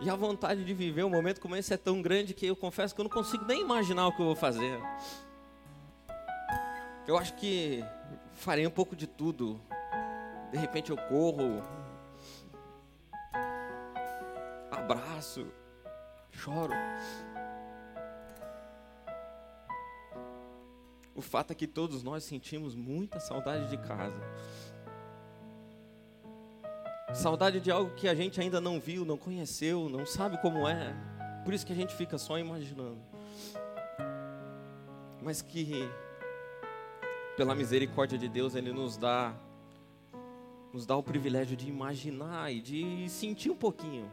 E a vontade de viver um momento como esse é tão grande que eu confesso que eu não consigo nem imaginar o que eu vou fazer. Eu acho que farei um pouco de tudo. De repente eu corro, abraço, choro. O fato é que todos nós sentimos muita saudade de casa. Saudade de algo que a gente ainda não viu, não conheceu, não sabe como é. Por isso que a gente fica só imaginando. Mas que pela misericórdia de Deus ele nos dá nos dá o privilégio de imaginar e de sentir um pouquinho.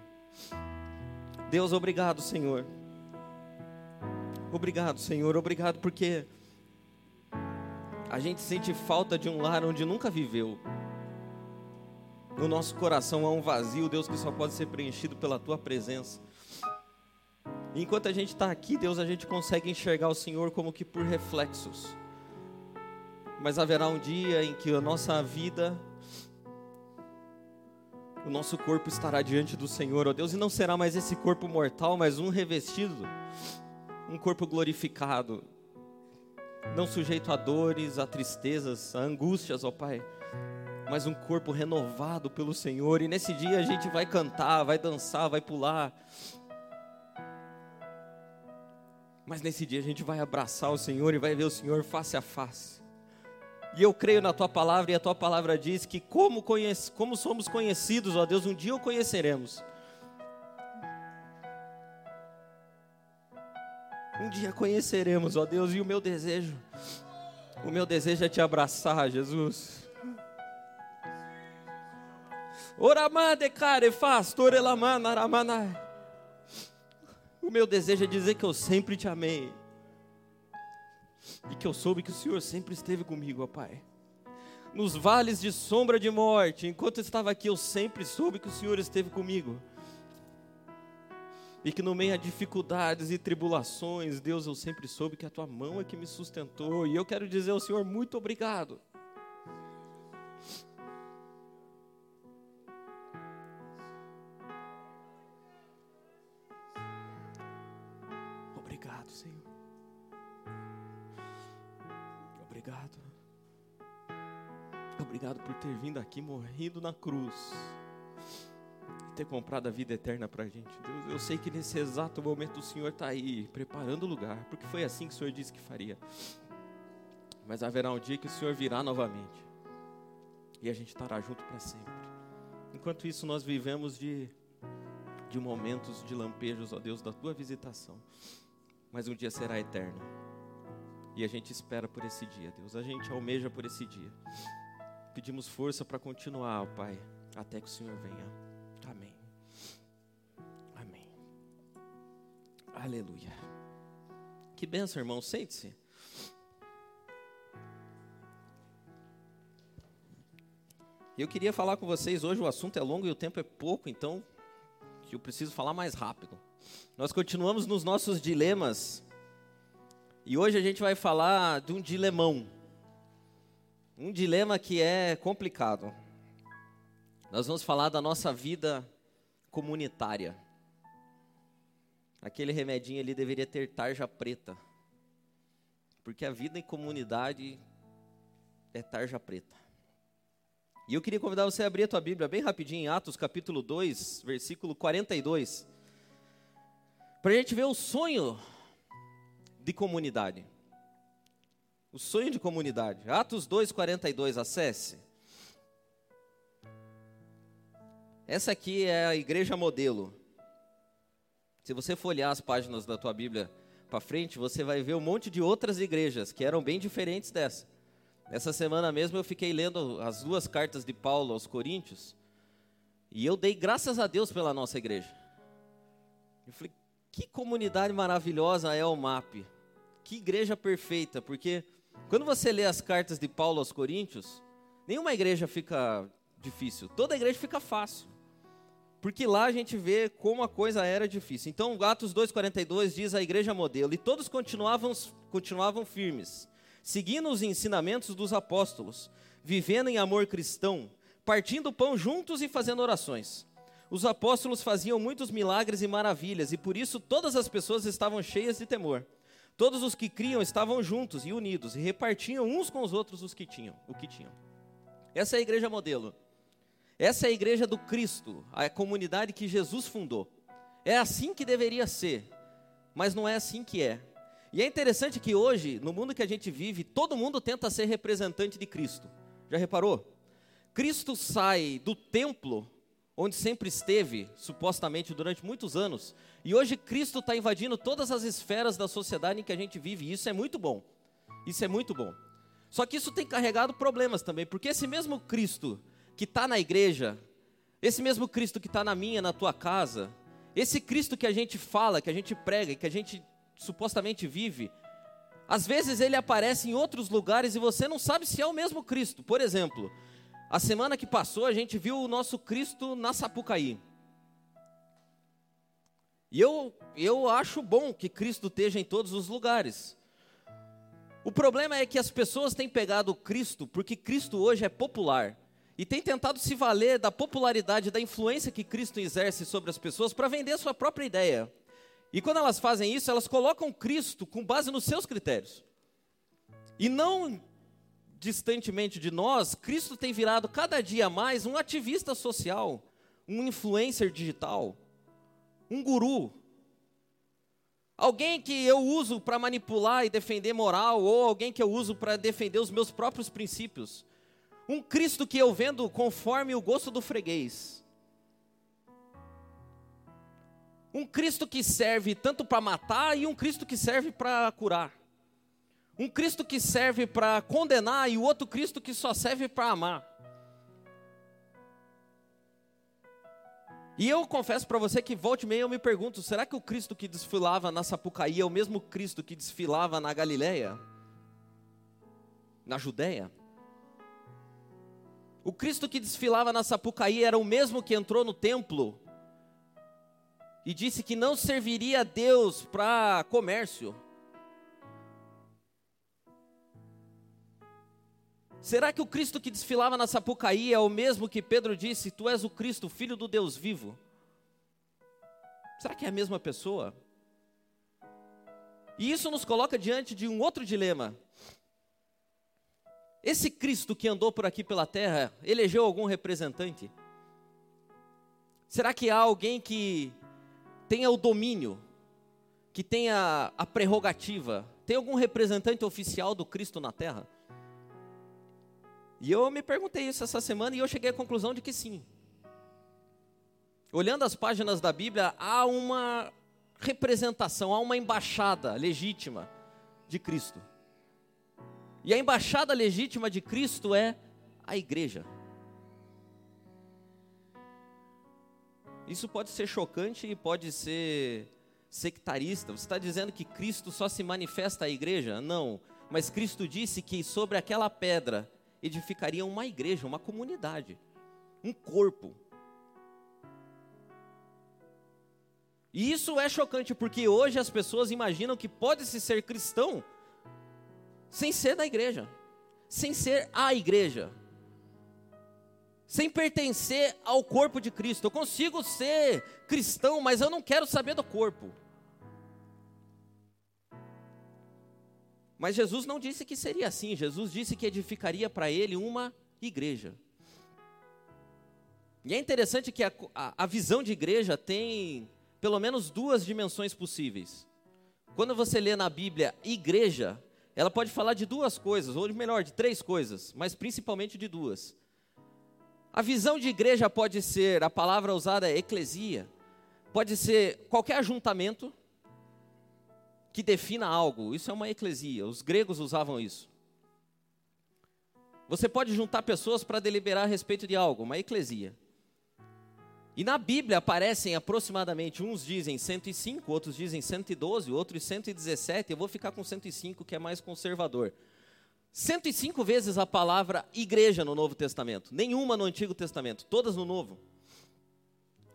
Deus, obrigado, Senhor. Obrigado, Senhor. Obrigado porque a gente sente falta de um lar onde nunca viveu. No nosso coração há um vazio, Deus, que só pode ser preenchido pela tua presença. Enquanto a gente está aqui, Deus, a gente consegue enxergar o Senhor como que por reflexos. Mas haverá um dia em que a nossa vida, o nosso corpo estará diante do Senhor, ó Deus, e não será mais esse corpo mortal, mas um revestido, um corpo glorificado, não sujeito a dores, a tristezas, a angústias, ó Pai mas um corpo renovado pelo Senhor. E nesse dia a gente vai cantar, vai dançar, vai pular. Mas nesse dia a gente vai abraçar o Senhor e vai ver o Senhor face a face. E eu creio na tua palavra, e a tua palavra diz que, como, conhece, como somos conhecidos, ó Deus, um dia o conheceremos. Um dia conheceremos, ó Deus, e o meu desejo, o meu desejo é te abraçar, Jesus. Oramade care faz, torelamana. O meu desejo é dizer que eu sempre te amei. E que eu soube que o Senhor sempre esteve comigo, ó Pai. Nos vales de sombra de morte, enquanto eu estava aqui, eu sempre soube que o Senhor esteve comigo. E que no meio a dificuldades e tribulações, Deus, eu sempre soube que a tua mão é que me sustentou. E eu quero dizer ao Senhor muito obrigado. Obrigado por ter vindo aqui morrendo na cruz e ter comprado a vida eterna para a gente. Deus, eu sei que nesse exato momento o Senhor está aí preparando o lugar, porque foi assim que o Senhor disse que faria. Mas haverá um dia que o Senhor virá novamente e a gente estará junto para sempre. Enquanto isso, nós vivemos de, de momentos de lampejos, ó Deus, da tua visitação. Mas um dia será eterno. E a gente espera por esse dia, Deus. A gente almeja por esse dia pedimos força para continuar, ó Pai, até que o Senhor venha. Amém. Amém. Aleluia. Que benção, irmão. Sente-se. Eu queria falar com vocês hoje, o assunto é longo e o tempo é pouco, então eu preciso falar mais rápido. Nós continuamos nos nossos dilemas. E hoje a gente vai falar de um dilemão. Um dilema que é complicado. Nós vamos falar da nossa vida comunitária. Aquele remedinho ali deveria ter tarja preta. Porque a vida em comunidade é tarja preta. E eu queria convidar você a abrir a tua Bíblia bem rapidinho em Atos capítulo 2, versículo 42. Para a gente ver o sonho de comunidade. O sonho de comunidade. Atos 2:42, acesse. Essa aqui é a igreja modelo. Se você folhear as páginas da tua Bíblia para frente, você vai ver um monte de outras igrejas que eram bem diferentes dessa. Essa semana mesmo eu fiquei lendo as duas cartas de Paulo aos Coríntios e eu dei graças a Deus pela nossa igreja. Eu falei, que comunidade maravilhosa é o MAP. Que igreja perfeita, porque quando você lê as cartas de Paulo aos Coríntios, nenhuma igreja fica difícil, toda igreja fica fácil. Porque lá a gente vê como a coisa era difícil. Então, Atos 2,42 diz a igreja modelo: E todos continuavam, continuavam firmes, seguindo os ensinamentos dos apóstolos, vivendo em amor cristão, partindo pão juntos e fazendo orações. os apóstolos faziam muitos milagres e maravilhas, e por isso todas as pessoas estavam cheias de temor. Todos os que criam estavam juntos e unidos, e repartiam uns com os outros os que tinham, o que tinham. Essa é a igreja modelo. Essa é a igreja do Cristo, a comunidade que Jesus fundou. É assim que deveria ser, mas não é assim que é. E é interessante que hoje, no mundo que a gente vive, todo mundo tenta ser representante de Cristo. Já reparou? Cristo sai do templo onde sempre esteve, supostamente durante muitos anos, e hoje Cristo está invadindo todas as esferas da sociedade em que a gente vive, e isso é muito bom. Isso é muito bom. Só que isso tem carregado problemas também, porque esse mesmo Cristo que está na igreja, esse mesmo Cristo que está na minha, na tua casa, esse Cristo que a gente fala, que a gente prega, que a gente supostamente vive, às vezes ele aparece em outros lugares e você não sabe se é o mesmo Cristo. Por exemplo, a semana que passou, a gente viu o nosso Cristo na Sapucaí. E eu, eu acho bom que Cristo esteja em todos os lugares. O problema é que as pessoas têm pegado Cristo porque Cristo hoje é popular e têm tentado se valer da popularidade, da influência que Cristo exerce sobre as pessoas para vender a sua própria ideia. E quando elas fazem isso, elas colocam Cristo com base nos seus critérios. E não distantemente de nós, Cristo tem virado cada dia mais um ativista social, um influencer digital, um guru. Alguém que eu uso para manipular e defender moral, ou alguém que eu uso para defender os meus próprios princípios. Um Cristo que eu vendo conforme o gosto do freguês. Um Cristo que serve tanto para matar e um Cristo que serve para curar. Um Cristo que serve para condenar e o outro Cristo que só serve para amar. E eu confesso para você que volte meia eu me pergunto, será que o Cristo que desfilava na Sapucaí é o mesmo Cristo que desfilava na Galileia? Na Judéia? O Cristo que desfilava na Sapucaí era o mesmo que entrou no templo e disse que não serviria a Deus para comércio. Será que o Cristo que desfilava na Sapucaí é o mesmo que Pedro disse: Tu és o Cristo, filho do Deus vivo? Será que é a mesma pessoa? E isso nos coloca diante de um outro dilema. Esse Cristo que andou por aqui pela terra, elegeu algum representante? Será que há alguém que tenha o domínio, que tenha a prerrogativa? Tem algum representante oficial do Cristo na terra? E eu me perguntei isso essa semana e eu cheguei à conclusão de que sim. Olhando as páginas da Bíblia, há uma representação, há uma embaixada legítima de Cristo. E a embaixada legítima de Cristo é a igreja. Isso pode ser chocante e pode ser sectarista. Você está dizendo que Cristo só se manifesta à igreja? Não. Mas Cristo disse que sobre aquela pedra edificariam uma igreja, uma comunidade, um corpo. E isso é chocante porque hoje as pessoas imaginam que pode-se ser cristão sem ser da igreja, sem ser a igreja, sem pertencer ao corpo de Cristo. Eu consigo ser cristão, mas eu não quero saber do corpo. Mas Jesus não disse que seria assim, Jesus disse que edificaria para ele uma igreja. E é interessante que a, a, a, visão de igreja tem pelo menos duas dimensões possíveis. Quando você lê na Bíblia igreja, ela pode falar de duas coisas, ou melhor, de três coisas, mas principalmente de duas. A visão de igreja pode ser, a palavra usada é eclesia, pode ser qualquer ajuntamento, que defina algo. Isso é uma eclesia. Os gregos usavam isso. Você pode juntar pessoas para deliberar a respeito de algo, uma eclesia. E na Bíblia aparecem aproximadamente, uns dizem 105, outros dizem 112, outros 117. Eu vou ficar com 105, que é mais conservador. 105 vezes a palavra igreja no Novo Testamento, nenhuma no Antigo Testamento, todas no Novo.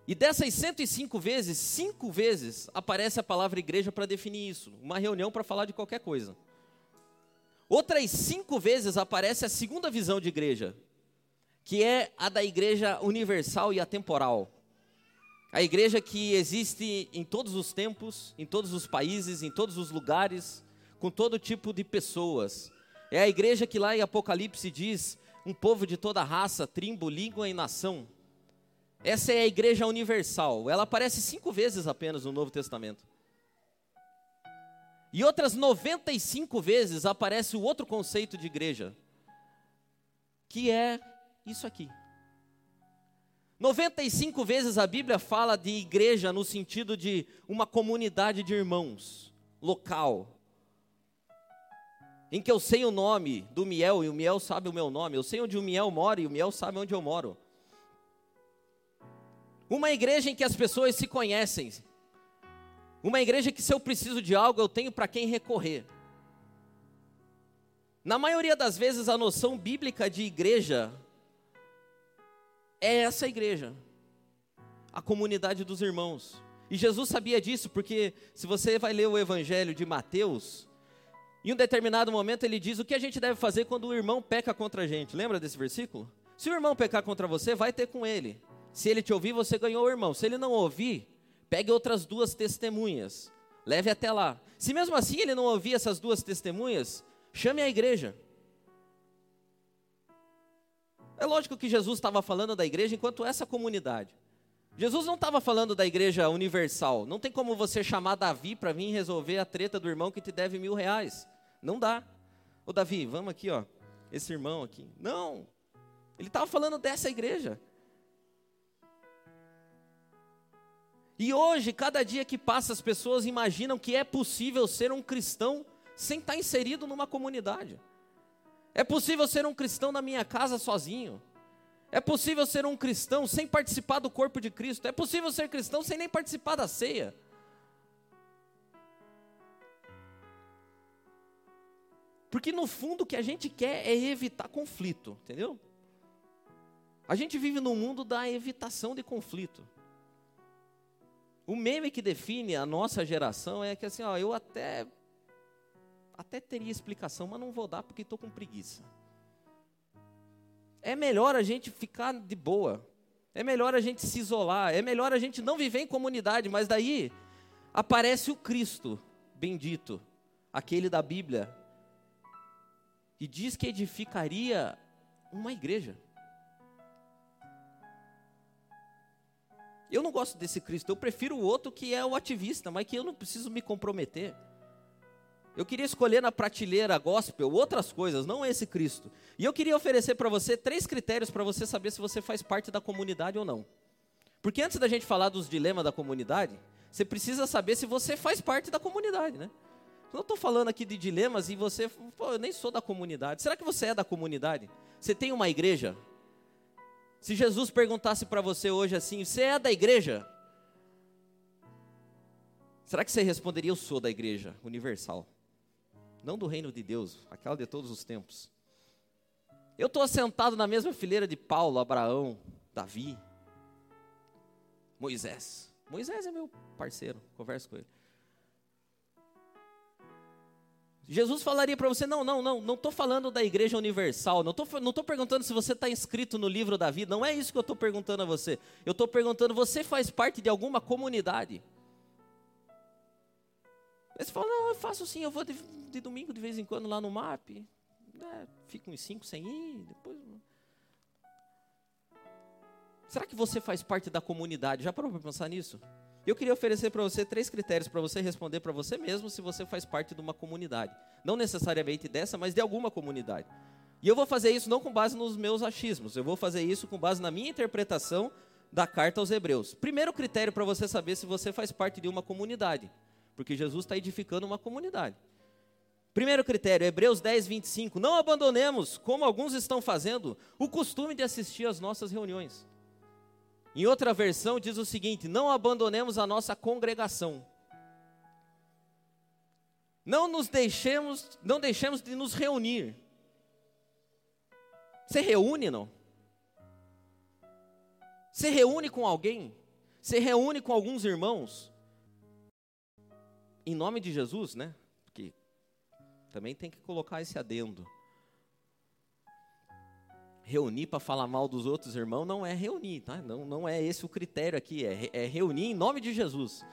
E dessas 105 vezes, cinco vezes aparece a palavra igreja para definir isso. Uma reunião para falar de qualquer coisa. Outras cinco vezes aparece a segunda visão de igreja, que é a da igreja universal e atemporal. A igreja que existe em todos os tempos, em todos os países, em todos os lugares, com todo tipo de pessoas. É a igreja que lá em Apocalipse diz: um povo de toda raça, tribo, língua e nação. Essa é a igreja universal. Ela aparece cinco vezes apenas no Novo Testamento. E outras 95 vezes aparece o outro conceito de igreja, que é isso aqui. 95 vezes a Bíblia fala de igreja no sentido de uma comunidade de irmãos, local. Em que eu sei o nome do Miel e o Miel sabe o meu nome. Eu sei onde o Miel mora e o Miel sabe onde eu moro. Uma igreja em que as pessoas se conhecem. Uma igreja que se eu preciso de algo eu tenho para quem recorrer. Na maioria das vezes a noção bíblica de igreja é essa igreja, a comunidade dos irmãos. E Jesus sabia disso, porque se você vai ler o Evangelho de Mateus, em um determinado momento ele diz o que a gente deve fazer quando o irmão peca contra a gente. Lembra desse versículo? Se o irmão pecar contra você, vai ter com ele. Se ele te ouvir, você ganhou o irmão. Se ele não ouvir, pegue outras duas testemunhas. Leve até lá. Se mesmo assim ele não ouvir essas duas testemunhas, chame a igreja. É lógico que Jesus estava falando da igreja enquanto essa comunidade. Jesus não estava falando da igreja universal. Não tem como você chamar Davi para vir resolver a treta do irmão que te deve mil reais. Não dá. Ô Davi, vamos aqui, ó. Esse irmão aqui. Não. Ele estava falando dessa igreja. E hoje, cada dia que passa, as pessoas imaginam que é possível ser um cristão sem estar inserido numa comunidade. É possível ser um cristão na minha casa sozinho. É possível ser um cristão sem participar do corpo de Cristo. É possível ser cristão sem nem participar da ceia. Porque no fundo o que a gente quer é evitar conflito, entendeu? A gente vive num mundo da evitação de conflito. O meme que define a nossa geração é que assim, ó, eu até até teria explicação, mas não vou dar porque estou com preguiça. É melhor a gente ficar de boa. É melhor a gente se isolar. É melhor a gente não viver em comunidade. Mas daí aparece o Cristo bendito, aquele da Bíblia, e diz que edificaria uma igreja. Eu não gosto desse Cristo, eu prefiro o outro que é o ativista, mas que eu não preciso me comprometer. Eu queria escolher na prateleira gospel outras coisas, não esse Cristo. E eu queria oferecer para você três critérios para você saber se você faz parte da comunidade ou não. Porque antes da gente falar dos dilemas da comunidade, você precisa saber se você faz parte da comunidade, né? Eu estou falando aqui de dilemas e você, pô, eu nem sou da comunidade. Será que você é da comunidade? Você tem uma igreja? Se Jesus perguntasse para você hoje assim, você é da igreja? Será que você responderia, eu sou da igreja universal? não do reino de Deus, aquela de todos os tempos. Eu estou sentado na mesma fileira de Paulo, Abraão, Davi, Moisés. Moisés é meu parceiro, converso com ele. Jesus falaria para você: não, não, não, não estou falando da igreja universal, não estou não tô perguntando se você está inscrito no livro da vida, não é isso que eu estou perguntando a você. Eu estou perguntando: você faz parte de alguma comunidade? Aí você fala, não, eu faço sim, eu vou de, de domingo de vez em quando lá no MAP. É, fico uns cinco sem ir, depois. Será que você faz parte da comunidade? Já parou para pensar nisso? Eu queria oferecer para você três critérios para você responder para você mesmo se você faz parte de uma comunidade. Não necessariamente dessa, mas de alguma comunidade. E eu vou fazer isso não com base nos meus achismos, eu vou fazer isso com base na minha interpretação da carta aos Hebreus. Primeiro critério para você saber se você faz parte de uma comunidade porque Jesus está edificando uma comunidade. Primeiro critério, Hebreus 10, 25. Não abandonemos, como alguns estão fazendo, o costume de assistir às nossas reuniões. Em outra versão diz o seguinte: não abandonemos a nossa congregação. Não nos deixemos, não deixemos de nos reunir. Você reúne, não? Você reúne com alguém? Você reúne com alguns irmãos? em nome de Jesus, né? Porque também tem que colocar esse adendo. Reunir para falar mal dos outros irmãos não é reunir, tá? Não, não é esse o critério aqui, é, é reunir em nome de Jesus.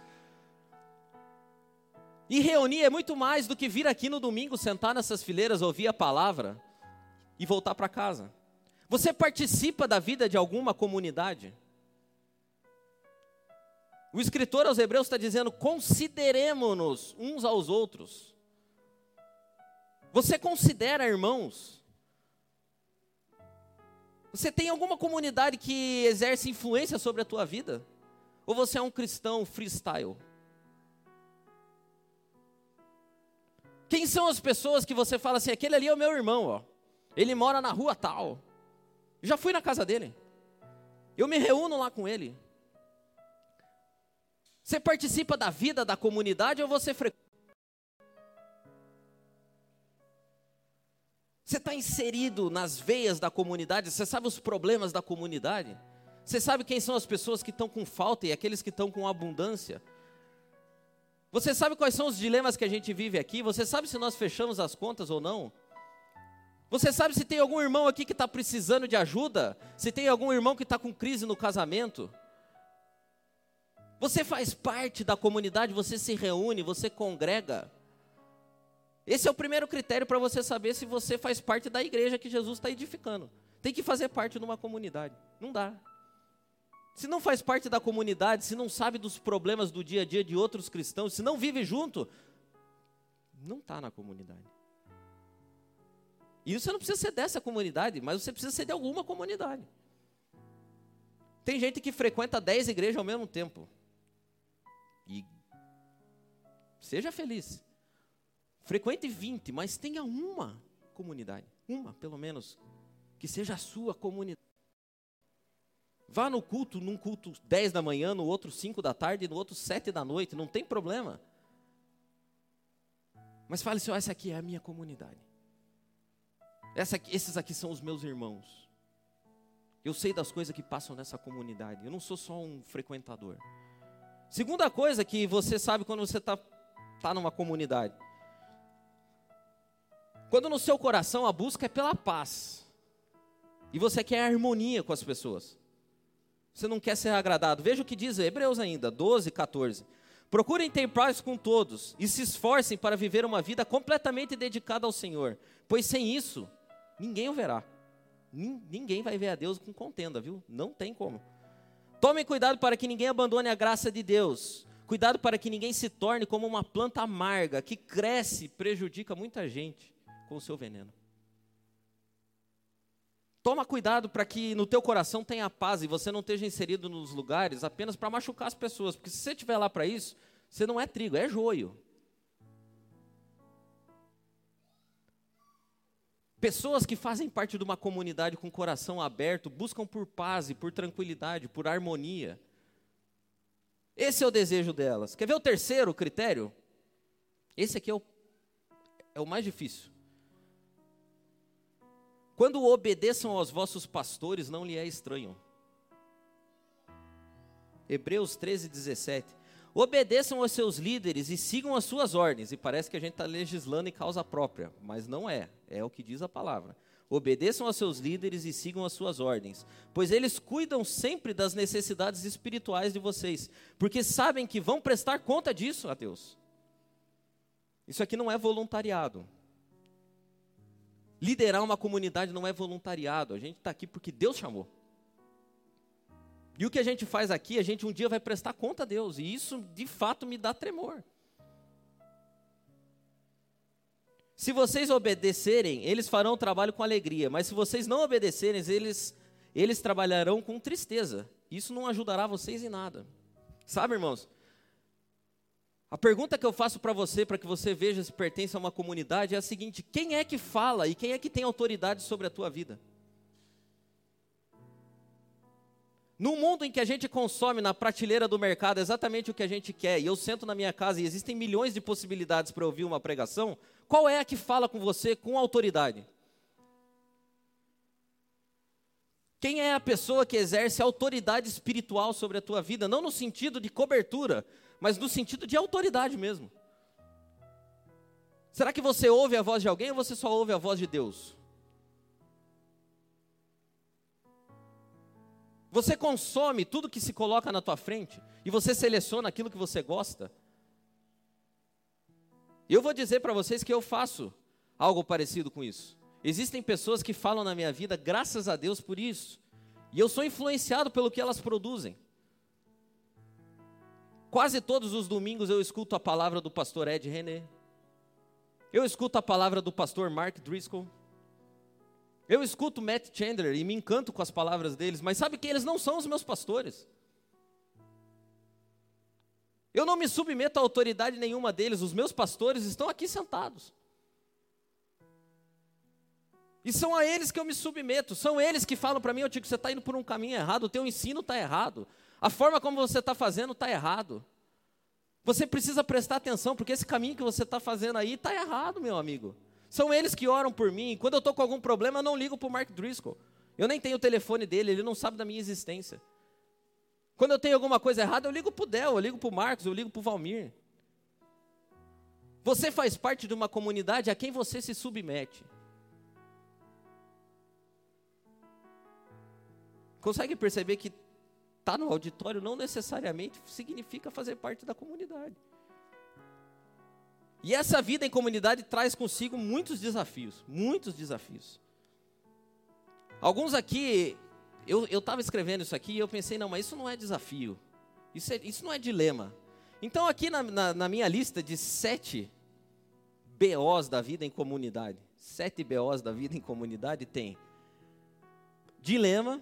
E reunir é muito mais do que vir aqui no domingo, sentar nessas fileiras, ouvir a palavra e voltar para casa. Você participa da vida de alguma comunidade? O escritor aos Hebreus está dizendo: consideremos-nos uns aos outros. Você considera irmãos? Você tem alguma comunidade que exerce influência sobre a tua vida? Ou você é um cristão freestyle? Quem são as pessoas que você fala assim, aquele ali é o meu irmão, ó. Ele mora na rua tal. Já fui na casa dele. Eu me reúno lá com ele. Você participa da vida da comunidade ou você frequenta? Você está inserido nas veias da comunidade? Você sabe os problemas da comunidade? Você sabe quem são as pessoas que estão com falta e aqueles que estão com abundância? Você sabe quais são os dilemas que a gente vive aqui? Você sabe se nós fechamos as contas ou não? Você sabe se tem algum irmão aqui que está precisando de ajuda? Se tem algum irmão que está com crise no casamento? Você faz parte da comunidade, você se reúne, você congrega. Esse é o primeiro critério para você saber se você faz parte da igreja que Jesus está edificando. Tem que fazer parte de uma comunidade. Não dá. Se não faz parte da comunidade, se não sabe dos problemas do dia a dia de outros cristãos, se não vive junto, não está na comunidade. E você não precisa ser dessa comunidade, mas você precisa ser de alguma comunidade. Tem gente que frequenta 10 igrejas ao mesmo tempo. E seja feliz. Frequente 20, mas tenha uma comunidade. Uma, pelo menos, que seja a sua comunidade. Vá no culto, num culto 10 da manhã, no outro 5 da tarde, no outro 7 da noite, não tem problema. Mas fale assim: oh, essa aqui é a minha comunidade. Essa esses aqui são os meus irmãos. Eu sei das coisas que passam nessa comunidade. Eu não sou só um frequentador. Segunda coisa que você sabe quando você está tá numa comunidade. Quando no seu coração a busca é pela paz. E você quer harmonia com as pessoas. Você não quer ser agradado. Veja o que diz Hebreus ainda, 12, 14. Procurem ter paz com todos e se esforcem para viver uma vida completamente dedicada ao Senhor, pois sem isso, ninguém o verá. Ninguém vai ver a Deus com contenda, viu? Não tem como. Tomem cuidado para que ninguém abandone a graça de Deus. Cuidado para que ninguém se torne como uma planta amarga que cresce e prejudica muita gente com o seu veneno. Toma cuidado para que no teu coração tenha paz e você não esteja inserido nos lugares apenas para machucar as pessoas, porque se você estiver lá para isso, você não é trigo, é joio. Pessoas que fazem parte de uma comunidade com coração aberto buscam por paz e por tranquilidade, por harmonia. Esse é o desejo delas. Quer ver o terceiro critério? Esse aqui é o, é o mais difícil. Quando obedeçam aos vossos pastores, não lhe é estranho. Hebreus 13, 17. Obedeçam aos seus líderes e sigam as suas ordens. E parece que a gente está legislando em causa própria, mas não é. É o que diz a palavra. Obedeçam aos seus líderes e sigam as suas ordens, pois eles cuidam sempre das necessidades espirituais de vocês, porque sabem que vão prestar conta disso a Deus. Isso aqui não é voluntariado. Liderar uma comunidade não é voluntariado, a gente está aqui porque Deus chamou. E o que a gente faz aqui, a gente um dia vai prestar conta a Deus, e isso de fato me dá tremor. Se vocês obedecerem, eles farão o trabalho com alegria, mas se vocês não obedecerem, eles, eles trabalharão com tristeza. Isso não ajudará vocês em nada. Sabe, irmãos? A pergunta que eu faço para você, para que você veja se pertence a uma comunidade, é a seguinte: quem é que fala e quem é que tem autoridade sobre a tua vida? No mundo em que a gente consome na prateleira do mercado exatamente o que a gente quer, e eu sento na minha casa e existem milhões de possibilidades para ouvir uma pregação, qual é a que fala com você com autoridade? Quem é a pessoa que exerce autoridade espiritual sobre a tua vida? Não no sentido de cobertura, mas no sentido de autoridade mesmo. Será que você ouve a voz de alguém ou você só ouve a voz de Deus? Você consome tudo que se coloca na tua frente e você seleciona aquilo que você gosta. Eu vou dizer para vocês que eu faço algo parecido com isso. Existem pessoas que falam na minha vida, graças a Deus por isso. E eu sou influenciado pelo que elas produzem. Quase todos os domingos eu escuto a palavra do pastor Ed René. Eu escuto a palavra do pastor Mark Driscoll. Eu escuto Matt Chandler e me encanto com as palavras deles, mas sabe que eles não são os meus pastores. Eu não me submeto a autoridade nenhuma deles, os meus pastores estão aqui sentados. E são a eles que eu me submeto, são eles que falam para mim, eu digo, você está indo por um caminho errado, o teu ensino está errado, a forma como você está fazendo está errado. Você precisa prestar atenção, porque esse caminho que você está fazendo aí está errado, meu amigo. São eles que oram por mim. Quando eu estou com algum problema, eu não ligo para o Mark Driscoll. Eu nem tenho o telefone dele, ele não sabe da minha existência. Quando eu tenho alguma coisa errada, eu ligo para o Del, eu ligo para o Marcos, eu ligo para o Valmir. Você faz parte de uma comunidade a quem você se submete. Consegue perceber que estar tá no auditório não necessariamente significa fazer parte da comunidade. E essa vida em comunidade traz consigo muitos desafios, muitos desafios. Alguns aqui, eu estava escrevendo isso aqui e eu pensei, não, mas isso não é desafio, isso, é, isso não é dilema. Então, aqui na, na, na minha lista de sete BOs da vida em comunidade, sete BOs da vida em comunidade tem dilema,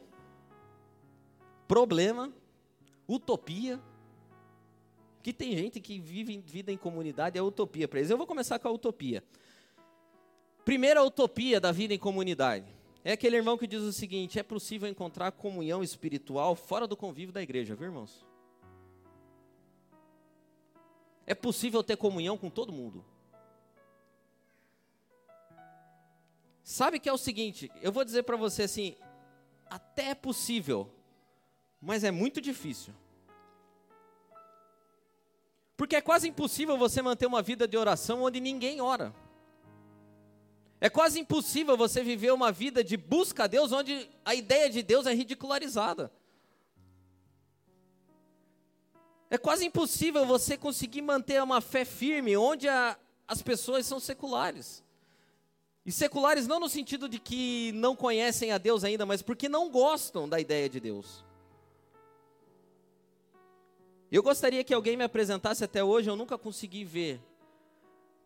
problema, utopia, que tem gente que vive vida em comunidade, é utopia para eles. Eu vou começar com a utopia. Primeira utopia da vida em comunidade. É aquele irmão que diz o seguinte: é possível encontrar comunhão espiritual fora do convívio da igreja, viu, irmãos? É possível ter comunhão com todo mundo. Sabe que é o seguinte, eu vou dizer para você assim, até é possível, mas é muito difícil. Porque é quase impossível você manter uma vida de oração onde ninguém ora. É quase impossível você viver uma vida de busca a Deus onde a ideia de Deus é ridicularizada. É quase impossível você conseguir manter uma fé firme onde a, as pessoas são seculares. E seculares não no sentido de que não conhecem a Deus ainda, mas porque não gostam da ideia de Deus. Eu gostaria que alguém me apresentasse até hoje, eu nunca consegui ver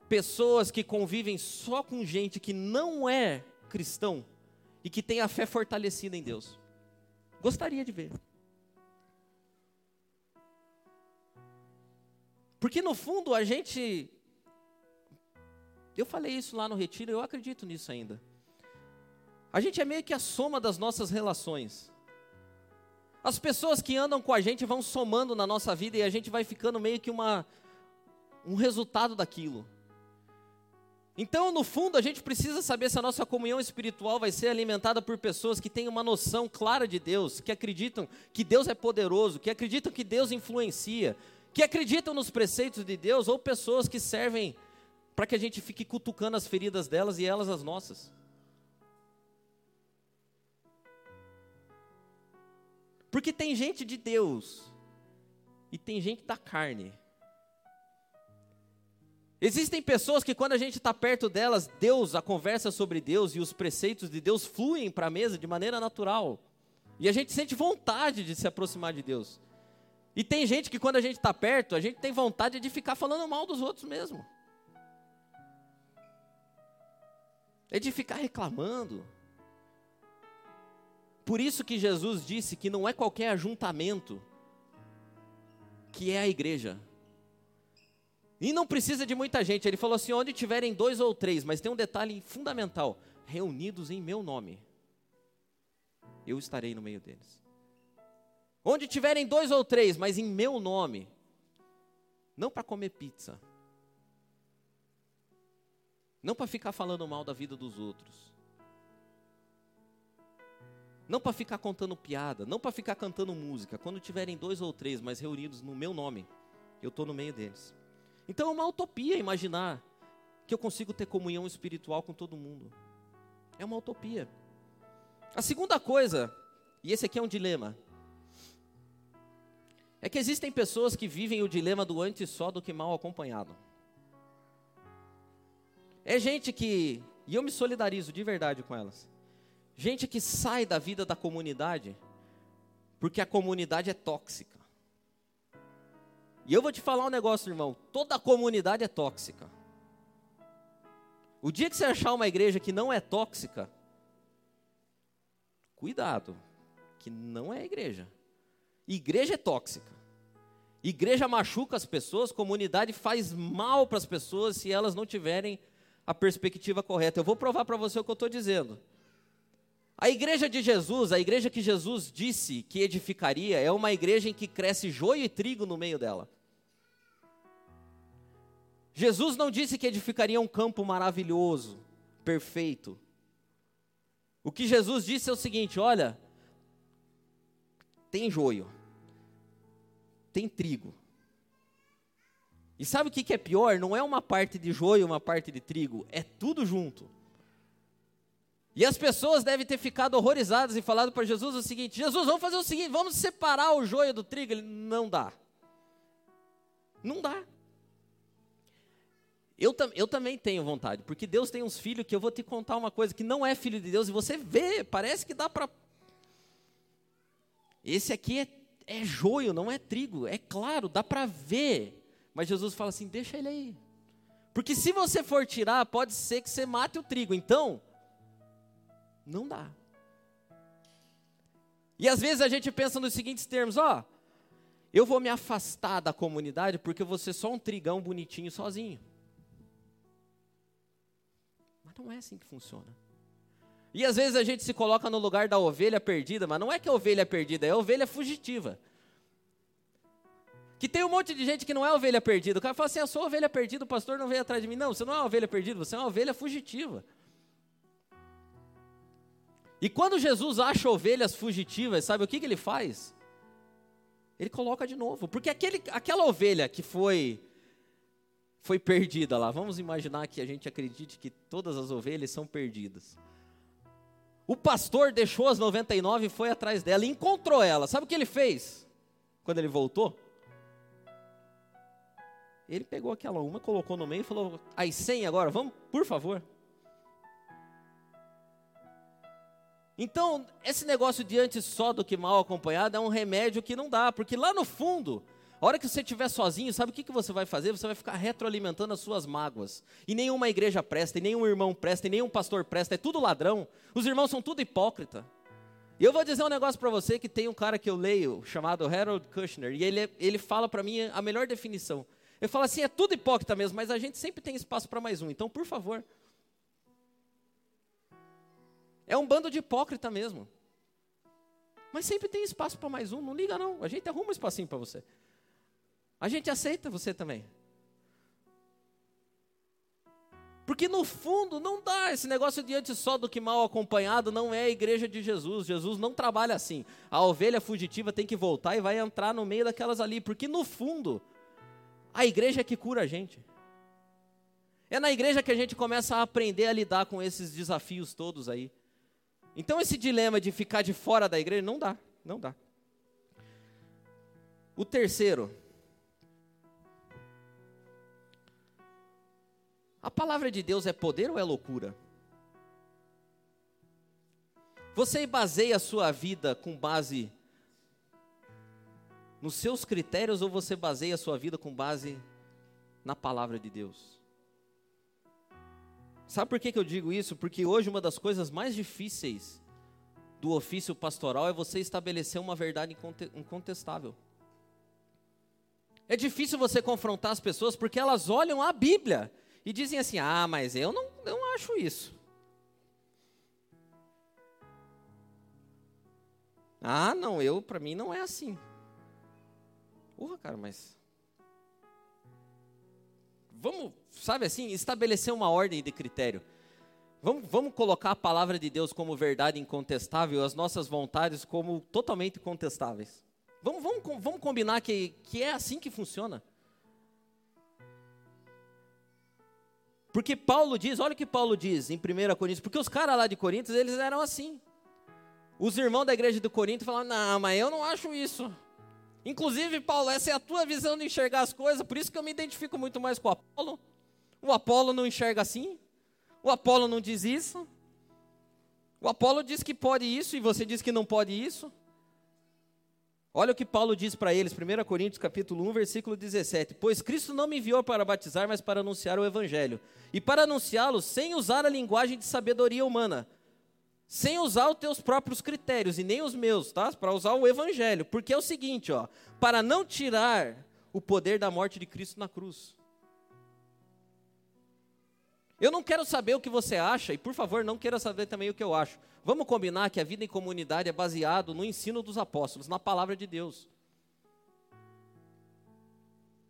pessoas que convivem só com gente que não é cristão e que tem a fé fortalecida em Deus. Gostaria de ver. Porque no fundo a gente. Eu falei isso lá no retiro, eu acredito nisso ainda. A gente é meio que a soma das nossas relações. As pessoas que andam com a gente vão somando na nossa vida e a gente vai ficando meio que uma, um resultado daquilo. Então, no fundo, a gente precisa saber se a nossa comunhão espiritual vai ser alimentada por pessoas que têm uma noção clara de Deus, que acreditam que Deus é poderoso, que acreditam que Deus influencia, que acreditam nos preceitos de Deus, ou pessoas que servem para que a gente fique cutucando as feridas delas e elas as nossas. Porque tem gente de Deus e tem gente da carne. Existem pessoas que quando a gente está perto delas, Deus, a conversa sobre Deus e os preceitos de Deus fluem para a mesa de maneira natural. E a gente sente vontade de se aproximar de Deus. E tem gente que quando a gente está perto, a gente tem vontade de ficar falando mal dos outros mesmo. É de ficar reclamando. Por isso que Jesus disse que não é qualquer ajuntamento que é a igreja. E não precisa de muita gente. Ele falou assim: onde tiverem dois ou três, mas tem um detalhe fundamental: reunidos em meu nome, eu estarei no meio deles. Onde tiverem dois ou três, mas em meu nome, não para comer pizza, não para ficar falando mal da vida dos outros, não para ficar contando piada, não para ficar cantando música. Quando tiverem dois ou três, mas reunidos no meu nome, eu estou no meio deles. Então é uma utopia imaginar que eu consigo ter comunhão espiritual com todo mundo. É uma utopia. A segunda coisa, e esse aqui é um dilema, É que existem pessoas que vivem o dilema do antes só do que mal acompanhado. É gente que, e eu me solidarizo de verdade com elas, gente que sai da vida da comunidade porque a comunidade é tóxica. E eu vou te falar um negócio, irmão: toda comunidade é tóxica. O dia que você achar uma igreja que não é tóxica, cuidado, que não é igreja. Igreja é tóxica. Igreja machuca as pessoas, comunidade faz mal para as pessoas se elas não tiverem a perspectiva correta. Eu vou provar para você o que eu estou dizendo. A igreja de Jesus, a igreja que Jesus disse que edificaria, é uma igreja em que cresce joio e trigo no meio dela. Jesus não disse que edificaria um campo maravilhoso, perfeito. O que Jesus disse é o seguinte: olha, tem joio, tem trigo. E sabe o que é pior? Não é uma parte de joio, uma parte de trigo, é tudo junto. E as pessoas devem ter ficado horrorizadas e falado para Jesus o seguinte: Jesus, vamos fazer o seguinte, vamos separar o joio do trigo. Ele não dá. Não dá. Eu, eu também tenho vontade, porque Deus tem uns filhos que eu vou te contar uma coisa que não é filho de Deus e você vê, parece que dá para. Esse aqui é, é joio, não é trigo, é claro, dá para ver. Mas Jesus fala assim: deixa ele aí. Porque se você for tirar, pode ser que você mate o trigo. Então, não dá. E às vezes a gente pensa nos seguintes termos: ó, eu vou me afastar da comunidade porque vou ser só um trigão bonitinho sozinho. Mas não é assim que funciona. E às vezes a gente se coloca no lugar da ovelha perdida, mas não é que a ovelha é perdida, é a ovelha fugitiva. Que tem um monte de gente que não é ovelha perdida. O cara fala assim: eu sou ovelha perdida, o pastor não veio atrás de mim. Não, você não é ovelha perdida, você é uma ovelha fugitiva. E quando Jesus acha ovelhas fugitivas, sabe o que, que ele faz? Ele coloca de novo. Porque aquele, aquela ovelha que foi foi perdida lá, vamos imaginar que a gente acredite que todas as ovelhas são perdidas. O pastor deixou as 99 e foi atrás dela encontrou ela. Sabe o que ele fez? Quando ele voltou? Ele pegou aquela uma, colocou no meio e falou: As 100 agora, vamos, por favor. Então, esse negócio de antes só do que mal acompanhado é um remédio que não dá, porque lá no fundo, a hora que você estiver sozinho, sabe o que, que você vai fazer? Você vai ficar retroalimentando as suas mágoas. E nenhuma igreja presta, e nenhum irmão presta, e nenhum pastor presta, é tudo ladrão. Os irmãos são tudo hipócrita. E eu vou dizer um negócio para você que tem um cara que eu leio, chamado Harold Kushner, e ele, ele fala para mim a melhor definição. Eu falo assim, é tudo hipócrita mesmo, mas a gente sempre tem espaço para mais um. Então, por favor. É um bando de hipócrita mesmo. Mas sempre tem espaço para mais um. Não liga não. A gente arruma um espacinho para você. A gente aceita você também. Porque no fundo não dá esse negócio diante só do que mal acompanhado não é a igreja de Jesus. Jesus não trabalha assim. A ovelha fugitiva tem que voltar e vai entrar no meio daquelas ali, porque no fundo a igreja é que cura a gente. É na igreja que a gente começa a aprender a lidar com esses desafios todos aí. Então esse dilema de ficar de fora da igreja não dá, não dá. O terceiro, a palavra de Deus é poder ou é loucura? Você baseia a sua vida com base nos seus critérios ou você baseia a sua vida com base na palavra de Deus? Sabe por que, que eu digo isso? Porque hoje uma das coisas mais difíceis do ofício pastoral é você estabelecer uma verdade incontestável. É difícil você confrontar as pessoas porque elas olham a Bíblia e dizem assim: ah, mas eu não, não acho isso. Ah, não, eu, para mim não é assim. Porra, cara, mas. Vamos, sabe assim, estabelecer uma ordem de critério. Vamos, vamos colocar a palavra de Deus como verdade incontestável, as nossas vontades como totalmente contestáveis. Vamos, vamos, vamos combinar que, que é assim que funciona. Porque Paulo diz, olha o que Paulo diz em 1 Coríntios, porque os caras lá de Coríntios, eles eram assim. Os irmãos da igreja de Corinto falavam, não, mas eu não acho isso. Inclusive, Paulo, essa é a tua visão de enxergar as coisas, por isso que eu me identifico muito mais com Apolo. O Apolo não enxerga assim. O Apolo não diz isso. O Apolo diz que pode isso e você diz que não pode isso. Olha o que Paulo diz para eles, 1 Coríntios capítulo 1, versículo 17. Pois Cristo não me enviou para batizar, mas para anunciar o evangelho. E para anunciá-lo sem usar a linguagem de sabedoria humana, sem usar os teus próprios critérios e nem os meus, tá? Para usar o evangelho, porque é o seguinte, ó, para não tirar o poder da morte de Cristo na cruz. Eu não quero saber o que você acha e por favor, não queira saber também o que eu acho. Vamos combinar que a vida em comunidade é baseado no ensino dos apóstolos, na palavra de Deus.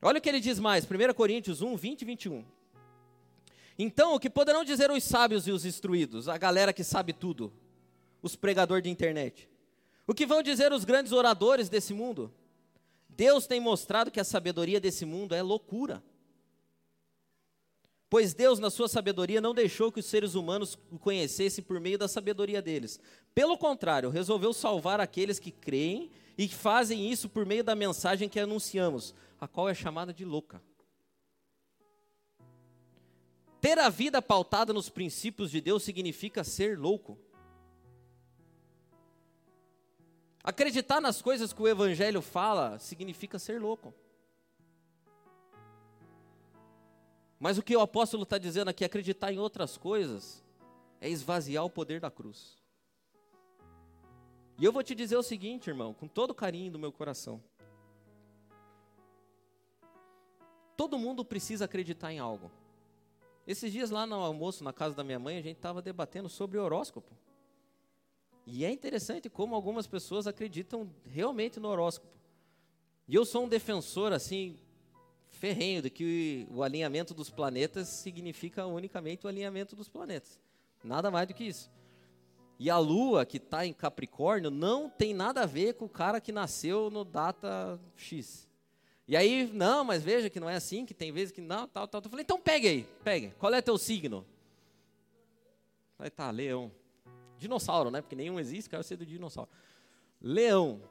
Olha o que ele diz mais, 1 Coríntios 1, 20 e 21. Então, o que poderão dizer os sábios e os instruídos, a galera que sabe tudo, os pregadores de internet? O que vão dizer os grandes oradores desse mundo? Deus tem mostrado que a sabedoria desse mundo é loucura. Pois Deus, na sua sabedoria, não deixou que os seres humanos o conhecessem por meio da sabedoria deles. Pelo contrário, resolveu salvar aqueles que creem e que fazem isso por meio da mensagem que anunciamos, a qual é chamada de louca. Ter a vida pautada nos princípios de Deus significa ser louco. Acreditar nas coisas que o Evangelho fala significa ser louco. Mas o que o apóstolo está dizendo aqui, acreditar em outras coisas, é esvaziar o poder da cruz. E eu vou te dizer o seguinte, irmão, com todo carinho do meu coração. Todo mundo precisa acreditar em algo. Esses dias lá no almoço, na casa da minha mãe, a gente estava debatendo sobre horóscopo. E é interessante como algumas pessoas acreditam realmente no horóscopo. E eu sou um defensor, assim, ferrenho de que o alinhamento dos planetas significa unicamente o alinhamento dos planetas. Nada mais do que isso. E a lua que está em Capricórnio não tem nada a ver com o cara que nasceu no data X. E aí, não, mas veja que não é assim, que tem vezes que não, tal, tal. Eu falei, então pegue aí, pegue. Qual é teu signo? Aí tá, leão. Dinossauro, né? Porque nenhum existe, quero ser do dinossauro. Leão.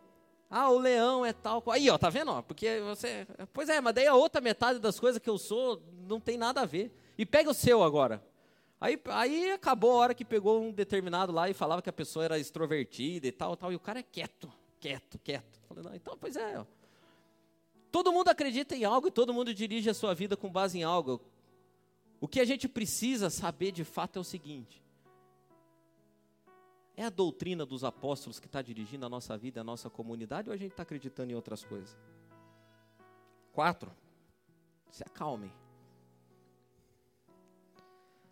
Ah, o leão é tal. Aí, ó, tá vendo? Porque você. Pois é, mas daí a outra metade das coisas que eu sou não tem nada a ver. E pega o seu agora. Aí, aí acabou a hora que pegou um determinado lá e falava que a pessoa era extrovertida e tal, tal. E o cara é quieto, quieto, quieto. Falei, não, então, pois é. Ó. Todo mundo acredita em algo e todo mundo dirige a sua vida com base em algo. O que a gente precisa saber de fato é o seguinte: é a doutrina dos apóstolos que está dirigindo a nossa vida, a nossa comunidade, ou a gente está acreditando em outras coisas? Quatro, se acalmem.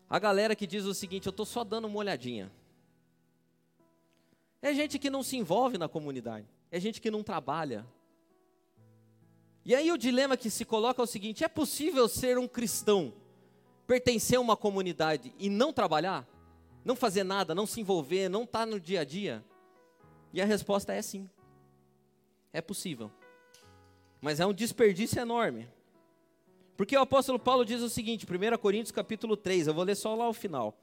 A galera que diz o seguinte: eu estou só dando uma olhadinha. É gente que não se envolve na comunidade, é gente que não trabalha. E aí o dilema que se coloca é o seguinte: é possível ser um cristão, pertencer a uma comunidade e não trabalhar? Não fazer nada, não se envolver, não estar tá no dia a dia? E a resposta é sim. É possível. Mas é um desperdício enorme. Porque o apóstolo Paulo diz o seguinte, 1 Coríntios capítulo 3, eu vou ler só lá o final.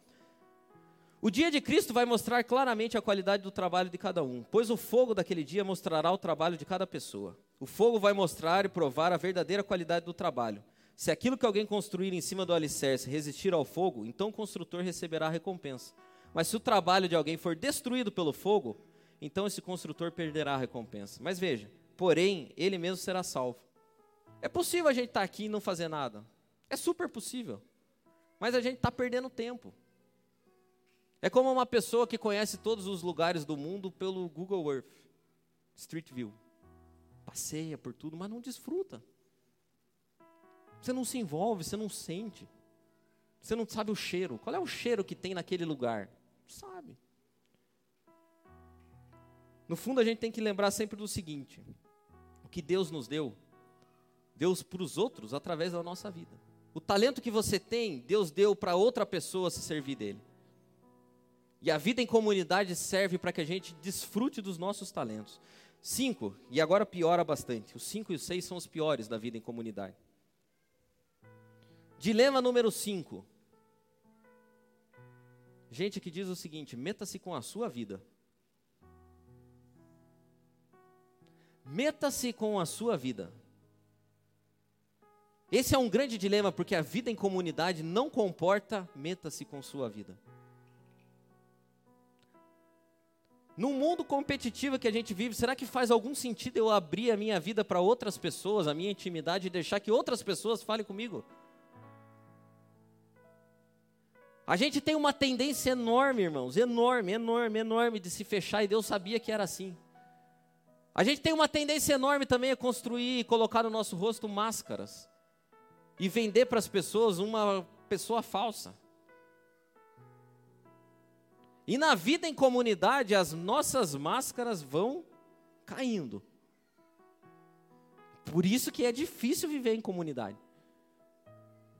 O dia de Cristo vai mostrar claramente a qualidade do trabalho de cada um, pois o fogo daquele dia mostrará o trabalho de cada pessoa. O fogo vai mostrar e provar a verdadeira qualidade do trabalho. Se aquilo que alguém construir em cima do alicerce resistir ao fogo, então o construtor receberá a recompensa. Mas se o trabalho de alguém for destruído pelo fogo, então esse construtor perderá a recompensa. Mas veja, porém, ele mesmo será salvo. É possível a gente estar tá aqui e não fazer nada. É super possível. Mas a gente está perdendo tempo. É como uma pessoa que conhece todos os lugares do mundo pelo Google Earth, Street View. Passeia por tudo, mas não desfruta. Você não se envolve, você não sente. Você não sabe o cheiro. Qual é o cheiro que tem naquele lugar? Sabe. No fundo, a gente tem que lembrar sempre do seguinte: o que Deus nos deu, Deus para os outros através da nossa vida. O talento que você tem, Deus deu para outra pessoa se servir dele. E a vida em comunidade serve para que a gente desfrute dos nossos talentos. Cinco, e agora piora bastante. Os cinco e os seis são os piores da vida em comunidade. Dilema número 5. Gente que diz o seguinte: meta-se com a sua vida. Meta-se com a sua vida. Esse é um grande dilema, porque a vida em comunidade não comporta meta-se com sua vida. No mundo competitivo que a gente vive, será que faz algum sentido eu abrir a minha vida para outras pessoas, a minha intimidade, e deixar que outras pessoas falem comigo? A gente tem uma tendência enorme, irmãos, enorme, enorme, enorme de se fechar e Deus sabia que era assim. A gente tem uma tendência enorme também a construir e colocar no nosso rosto máscaras e vender para as pessoas uma pessoa falsa. E na vida em comunidade, as nossas máscaras vão caindo. Por isso que é difícil viver em comunidade.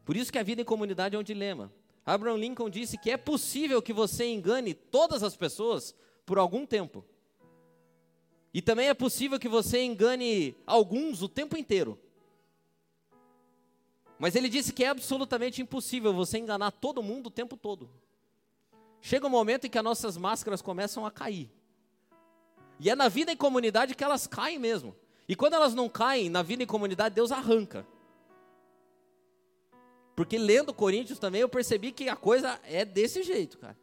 Por isso que a vida em comunidade é um dilema. Abraham Lincoln disse que é possível que você engane todas as pessoas por algum tempo. E também é possível que você engane alguns o tempo inteiro. Mas ele disse que é absolutamente impossível você enganar todo mundo o tempo todo. Chega um momento em que as nossas máscaras começam a cair. E é na vida em comunidade que elas caem mesmo. E quando elas não caem, na vida em comunidade, Deus arranca. Porque lendo Coríntios também eu percebi que a coisa é desse jeito, cara.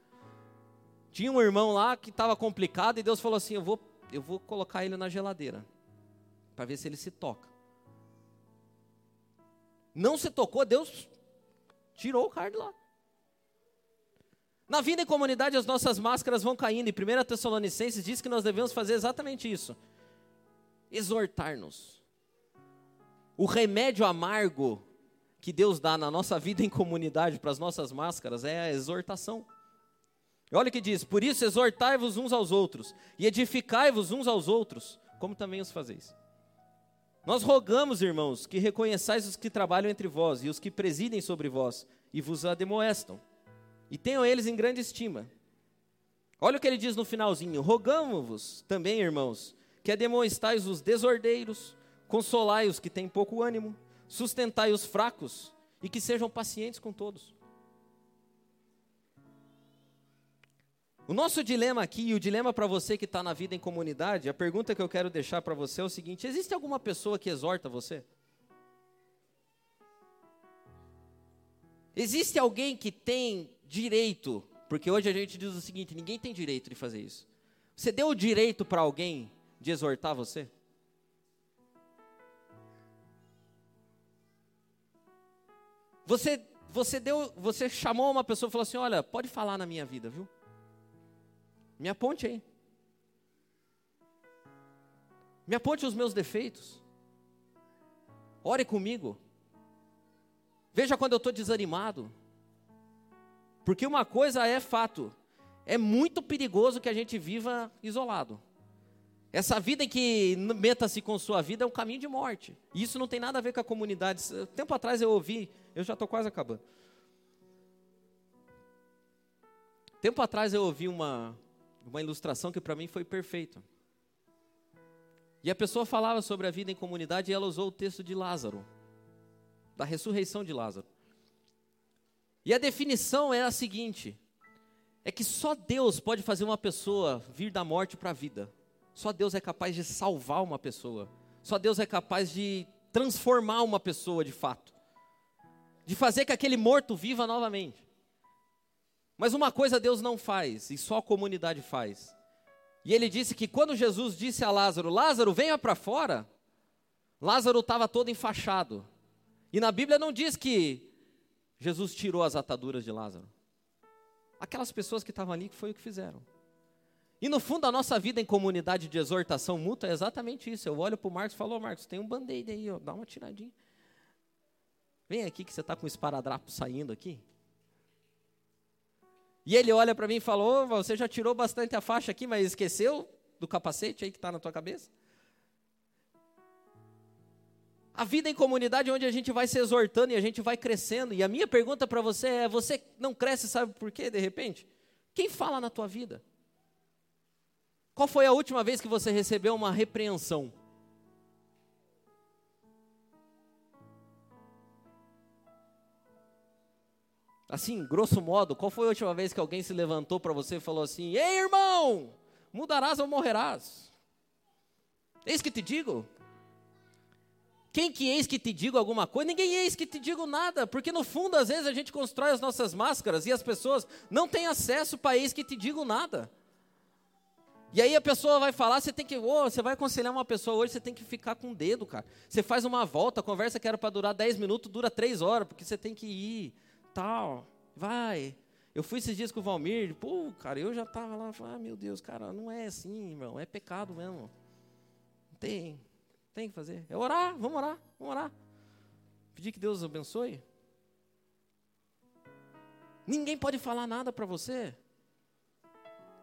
Tinha um irmão lá que estava complicado e Deus falou assim: eu vou, eu vou colocar ele na geladeira para ver se ele se toca. Não se tocou, Deus tirou o cara de lá. Na vida em comunidade, as nossas máscaras vão caindo. E 1 Tessalonicenses diz que nós devemos fazer exatamente isso: exortar-nos. O remédio amargo que Deus dá na nossa vida em comunidade para as nossas máscaras é a exortação. Olha o que diz: Por isso exortai-vos uns aos outros, e edificai-vos uns aos outros, como também os fazeis. Nós rogamos, irmãos, que reconheçais os que trabalham entre vós e os que presidem sobre vós, e vos ademoestam e tenham eles em grande estima. Olha o que ele diz no finalzinho: Rogamos-vos também, irmãos, que ademoestais os desordeiros, consolai os que têm pouco ânimo, sustentai os fracos e que sejam pacientes com todos. O nosso dilema aqui, e o dilema para você que está na vida em comunidade, a pergunta que eu quero deixar para você é o seguinte: existe alguma pessoa que exorta você? Existe alguém que tem direito, porque hoje a gente diz o seguinte: ninguém tem direito de fazer isso. Você deu o direito para alguém de exortar você? Você, você deu, você chamou uma pessoa e falou assim: olha, pode falar na minha vida, viu? Me aponte aí. Me aponte os meus defeitos. Ore comigo. Veja quando eu estou desanimado. Porque uma coisa é fato: é muito perigoso que a gente viva isolado. Essa vida em que meta-se com sua vida é um caminho de morte. E isso não tem nada a ver com a comunidade. Tempo atrás eu ouvi, eu já estou quase acabando. Tempo atrás eu ouvi uma, uma ilustração que para mim foi perfeita. E a pessoa falava sobre a vida em comunidade e ela usou o texto de Lázaro, da ressurreição de Lázaro. E a definição é a seguinte: é que só Deus pode fazer uma pessoa vir da morte para a vida. Só Deus é capaz de salvar uma pessoa. Só Deus é capaz de transformar uma pessoa de fato. De fazer que aquele morto viva novamente. Mas uma coisa Deus não faz, e só a comunidade faz. E ele disse que quando Jesus disse a Lázaro: Lázaro, venha para fora. Lázaro estava todo enfaixado. E na Bíblia não diz que Jesus tirou as ataduras de Lázaro. Aquelas pessoas que estavam ali, que foi o que fizeram. E no fundo, a nossa vida em comunidade de exortação mútua é exatamente isso. Eu olho para o Marcos e falo, Marcos, tem um band-aid aí, ó, dá uma tiradinha. Vem aqui que você está com o esparadrapo saindo aqui. E ele olha para mim e falou, oh, você já tirou bastante a faixa aqui, mas esqueceu do capacete aí que está na tua cabeça? A vida em comunidade é onde a gente vai se exortando e a gente vai crescendo. E a minha pergunta para você é: você não cresce, sabe por quê, de repente? Quem fala na tua vida? Qual foi a última vez que você recebeu uma repreensão? Assim, grosso modo, qual foi a última vez que alguém se levantou para você e falou assim: Ei, irmão, mudarás ou morrerás? Eis que te digo. Quem que eis que te digo alguma coisa? Ninguém eis que te digo nada, porque no fundo, às vezes, a gente constrói as nossas máscaras e as pessoas não têm acesso para eis que te digo nada. E aí a pessoa vai falar, você tem que, oh, você vai aconselhar uma pessoa hoje, você tem que ficar com o dedo, cara. Você faz uma volta, a conversa que era para durar 10 minutos, dura 3 horas, porque você tem que ir, tal, vai. Eu fui esses dias com o Valmir, pô, cara, eu já tava lá, falei, ah, meu Deus, cara, não é assim, irmão, é pecado mesmo. Tem, tem que fazer. É orar, vamos orar, vamos orar. Pedir que Deus abençoe. Ninguém pode falar nada para você.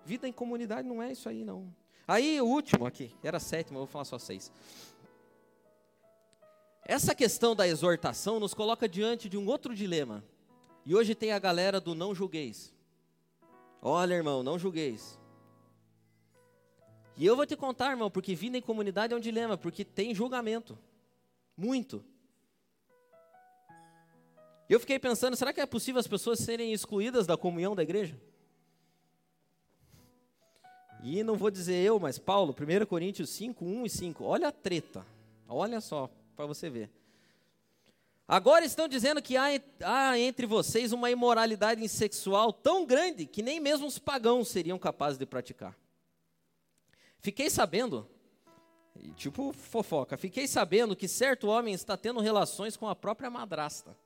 Vida em comunidade não é isso aí, não. Aí, o último aqui, era sétimo, eu vou falar só seis. Essa questão da exortação nos coloca diante de um outro dilema. E hoje tem a galera do não julgueis. Olha, irmão, não julgueis. E eu vou te contar, irmão, porque vida em comunidade é um dilema, porque tem julgamento. Muito. Eu fiquei pensando, será que é possível as pessoas serem excluídas da comunhão da igreja? E não vou dizer eu, mas Paulo, 1 Coríntios 5, 1 e 5. Olha a treta. Olha só, para você ver. Agora estão dizendo que há, há, entre vocês uma imoralidade sexual tão grande que nem mesmo os pagãos seriam capazes de praticar. Fiquei sabendo, tipo fofoca, fiquei sabendo que certo homem está tendo relações com a própria madrasta.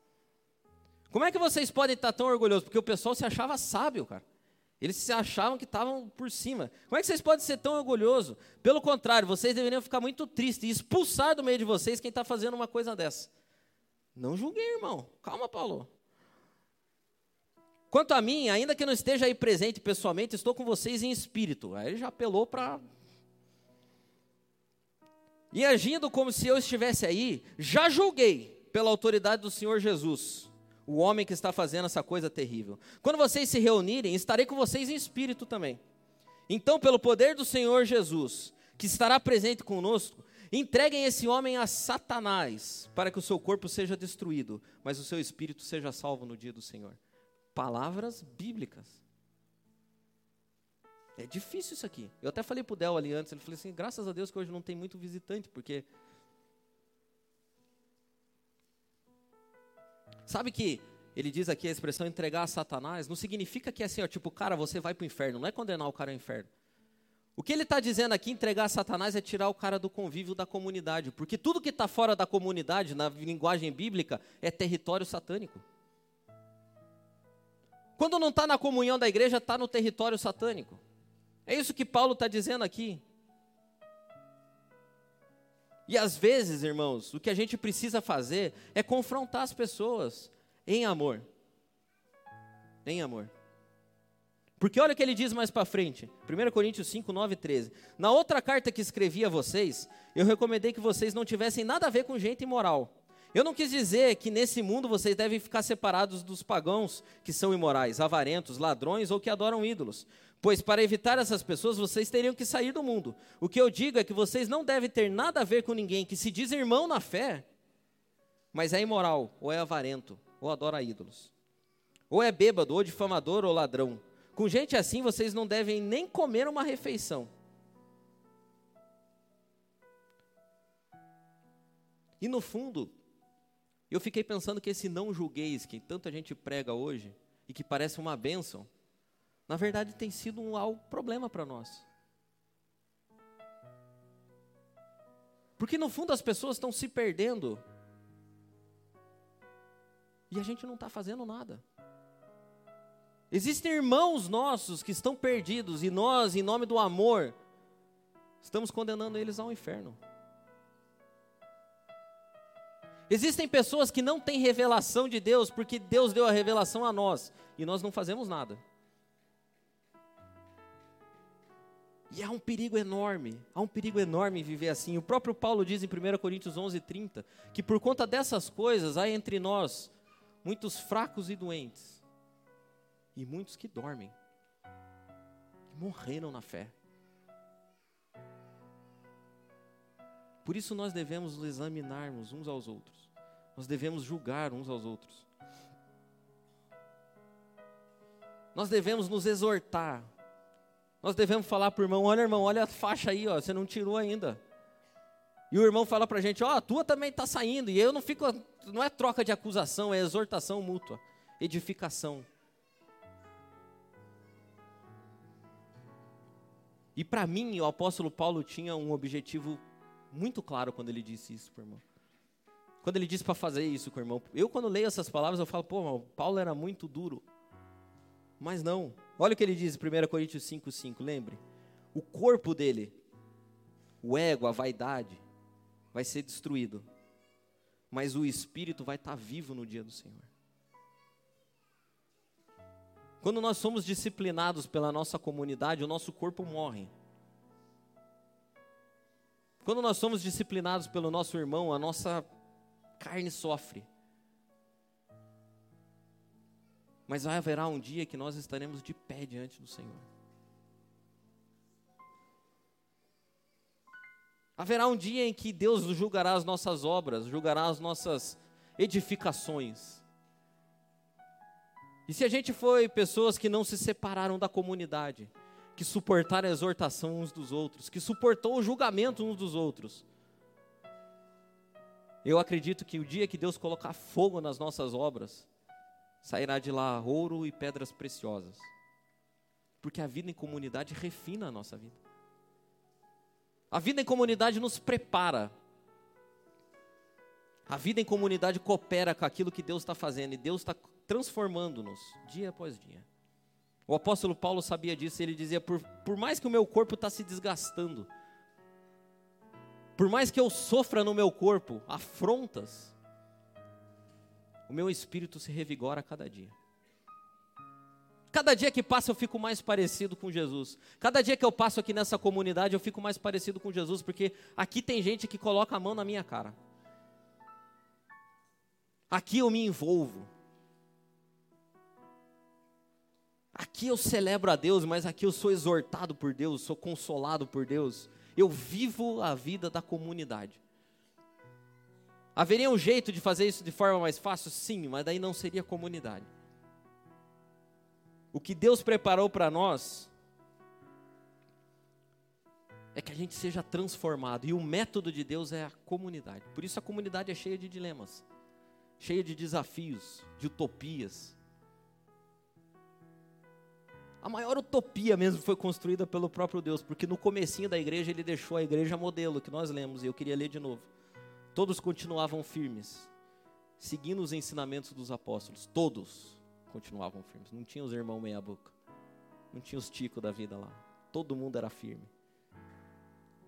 Como é que vocês podem estar tão orgulhosos? Porque o pessoal se achava sábio, cara. Eles se achavam que estavam por cima. Como é que vocês podem ser tão orgulhosos? Pelo contrário, vocês deveriam ficar muito tristes e expulsar do meio de vocês quem está fazendo uma coisa dessa. Não julguei, irmão. Calma, Paulo. Quanto a mim, ainda que não esteja aí presente pessoalmente, estou com vocês em espírito. Aí ele já apelou para. E agindo como se eu estivesse aí, já julguei pela autoridade do Senhor Jesus o homem que está fazendo essa coisa terrível. Quando vocês se reunirem, estarei com vocês em espírito também. Então, pelo poder do Senhor Jesus, que estará presente conosco, entreguem esse homem a Satanás, para que o seu corpo seja destruído, mas o seu espírito seja salvo no dia do Senhor. Palavras bíblicas. É difícil isso aqui. Eu até falei para o Del ali antes, ele falou assim, graças a Deus que hoje não tem muito visitante, porque Sabe que ele diz aqui a expressão entregar a Satanás, não significa que é assim, ó, tipo, cara, você vai para o inferno, não é condenar o cara ao inferno. O que ele está dizendo aqui, entregar a Satanás, é tirar o cara do convívio da comunidade, porque tudo que está fora da comunidade, na linguagem bíblica, é território satânico. Quando não está na comunhão da igreja, está no território satânico. É isso que Paulo está dizendo aqui. E às vezes, irmãos, o que a gente precisa fazer é confrontar as pessoas em amor. Em amor. Porque olha o que ele diz mais para frente, 1 Coríntios 5, 9 e 13. Na outra carta que escrevi a vocês, eu recomendei que vocês não tivessem nada a ver com gente imoral. Eu não quis dizer que nesse mundo vocês devem ficar separados dos pagãos que são imorais, avarentos, ladrões ou que adoram ídolos. Pois para evitar essas pessoas, vocês teriam que sair do mundo. O que eu digo é que vocês não devem ter nada a ver com ninguém que se diz irmão na fé, mas é imoral, ou é avarento, ou adora ídolos. Ou é bêbado, ou difamador, ou ladrão. Com gente assim, vocês não devem nem comer uma refeição. E no fundo, eu fiquei pensando que esse não julgueis, que tanta gente prega hoje, e que parece uma bênção, na verdade tem sido um algo problema para nós. Porque no fundo as pessoas estão se perdendo e a gente não está fazendo nada. Existem irmãos nossos que estão perdidos e nós, em nome do amor, estamos condenando eles ao inferno. Existem pessoas que não têm revelação de Deus porque Deus deu a revelação a nós e nós não fazemos nada. E há um perigo enorme, há um perigo enorme viver assim. O próprio Paulo diz em 1 Coríntios 11, 30, que por conta dessas coisas há entre nós muitos fracos e doentes, e muitos que dormem, que morreram na fé. Por isso nós devemos nos examinarmos uns aos outros, nós devemos julgar uns aos outros, nós devemos nos exortar nós devemos falar para o irmão: olha, irmão, olha a faixa aí, ó, você não tirou ainda. E o irmão fala para a gente, ó, oh, a tua também está saindo. E eu não fico, não é troca de acusação, é exortação mútua, edificação. E para mim, o apóstolo Paulo tinha um objetivo muito claro quando ele disse isso, irmão. Quando ele disse para fazer isso o irmão. Eu, quando leio essas palavras, eu falo, pô, irmão, Paulo era muito duro. Mas não. Olha o que ele diz em 1 Coríntios 5,5, lembre. O corpo dele, o ego, a vaidade, vai ser destruído. Mas o espírito vai estar tá vivo no dia do Senhor. Quando nós somos disciplinados pela nossa comunidade, o nosso corpo morre. Quando nós somos disciplinados pelo nosso irmão, a nossa carne sofre. Mas vai haverá um dia que nós estaremos de pé diante do Senhor. Haverá um dia em que Deus julgará as nossas obras, julgará as nossas edificações. E se a gente foi pessoas que não se separaram da comunidade, que suportaram a exortação uns dos outros, que suportou o julgamento uns dos outros, eu acredito que o dia que Deus colocar fogo nas nossas obras, sairá de lá ouro e pedras preciosas. Porque a vida em comunidade refina a nossa vida. A vida em comunidade nos prepara. A vida em comunidade coopera com aquilo que Deus está fazendo e Deus está transformando-nos dia após dia. O apóstolo Paulo sabia disso, ele dizia: por, por mais que o meu corpo está se desgastando, por mais que eu sofra no meu corpo afrontas, o meu espírito se revigora a cada dia. Cada dia que passa eu fico mais parecido com Jesus. Cada dia que eu passo aqui nessa comunidade eu fico mais parecido com Jesus, porque aqui tem gente que coloca a mão na minha cara. Aqui eu me envolvo. Aqui eu celebro a Deus, mas aqui eu sou exortado por Deus, sou consolado por Deus. Eu vivo a vida da comunidade. Haveria um jeito de fazer isso de forma mais fácil? Sim, mas daí não seria comunidade. O que Deus preparou para nós é que a gente seja transformado. E o método de Deus é a comunidade. Por isso a comunidade é cheia de dilemas, cheia de desafios, de utopias. A maior utopia mesmo foi construída pelo próprio Deus, porque no comecinho da igreja ele deixou a igreja modelo, que nós lemos, e eu queria ler de novo. Todos continuavam firmes, seguindo os ensinamentos dos apóstolos, todos continuavam firmes. Não tinha os irmãos meia boca. Não tinha os ticos da vida lá. Todo mundo era firme.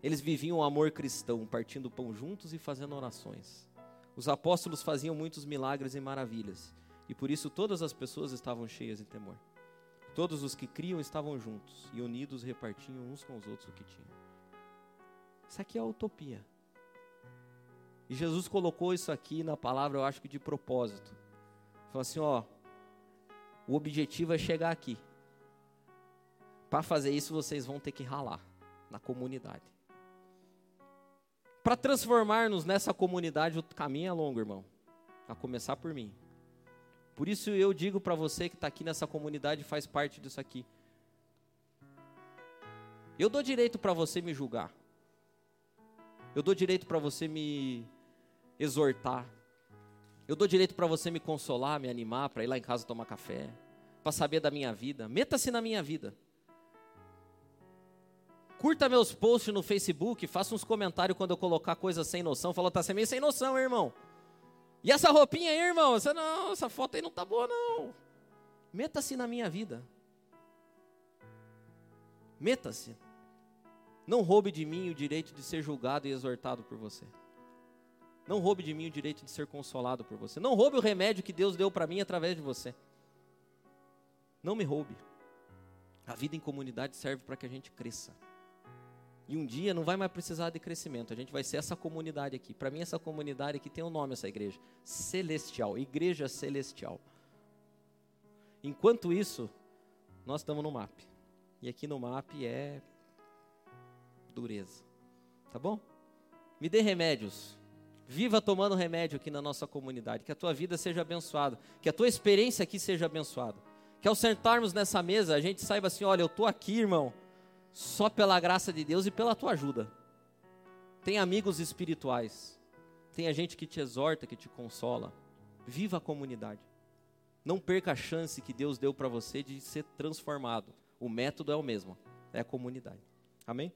Eles viviam o amor cristão, partindo pão juntos e fazendo orações. Os apóstolos faziam muitos milagres e maravilhas, e por isso todas as pessoas estavam cheias de temor. Todos os que criam estavam juntos e unidos repartiam uns com os outros o que tinham. Isso aqui é a utopia. E Jesus colocou isso aqui na palavra, eu acho que de propósito. Falou assim: ó, o objetivo é chegar aqui. Para fazer isso, vocês vão ter que ralar na comunidade. Para transformar-nos nessa comunidade, o caminho é longo, irmão. A começar por mim. Por isso eu digo para você que está aqui nessa comunidade e faz parte disso aqui. Eu dou direito para você me julgar. Eu dou direito para você me exortar. Eu dou direito para você me consolar, me animar, para ir lá em casa tomar café, para saber da minha vida. Meta-se na minha vida. Curta meus posts no Facebook, faça uns comentários quando eu colocar coisas sem noção. Fala, tá meio sem noção, hein, irmão. E essa roupinha aí, irmão? Você não, essa foto aí não tá boa, não. Meta-se na minha vida. Meta-se. Não roube de mim o direito de ser julgado e exortado por você. Não roube de mim o direito de ser consolado por você. Não roube o remédio que Deus deu para mim através de você. Não me roube. A vida em comunidade serve para que a gente cresça. E um dia não vai mais precisar de crescimento. A gente vai ser essa comunidade aqui. Para mim, essa comunidade aqui tem um nome, essa igreja: Celestial Igreja Celestial. Enquanto isso, nós estamos no MAP. E aqui no MAP é dureza. Tá bom? Me dê remédios. Viva tomando remédio aqui na nossa comunidade. Que a tua vida seja abençoada. Que a tua experiência aqui seja abençoada. Que ao sentarmos nessa mesa, a gente saiba assim: olha, eu estou aqui, irmão, só pela graça de Deus e pela tua ajuda. Tem amigos espirituais. Tem a gente que te exorta, que te consola. Viva a comunidade. Não perca a chance que Deus deu para você de ser transformado. O método é o mesmo, é a comunidade. Amém?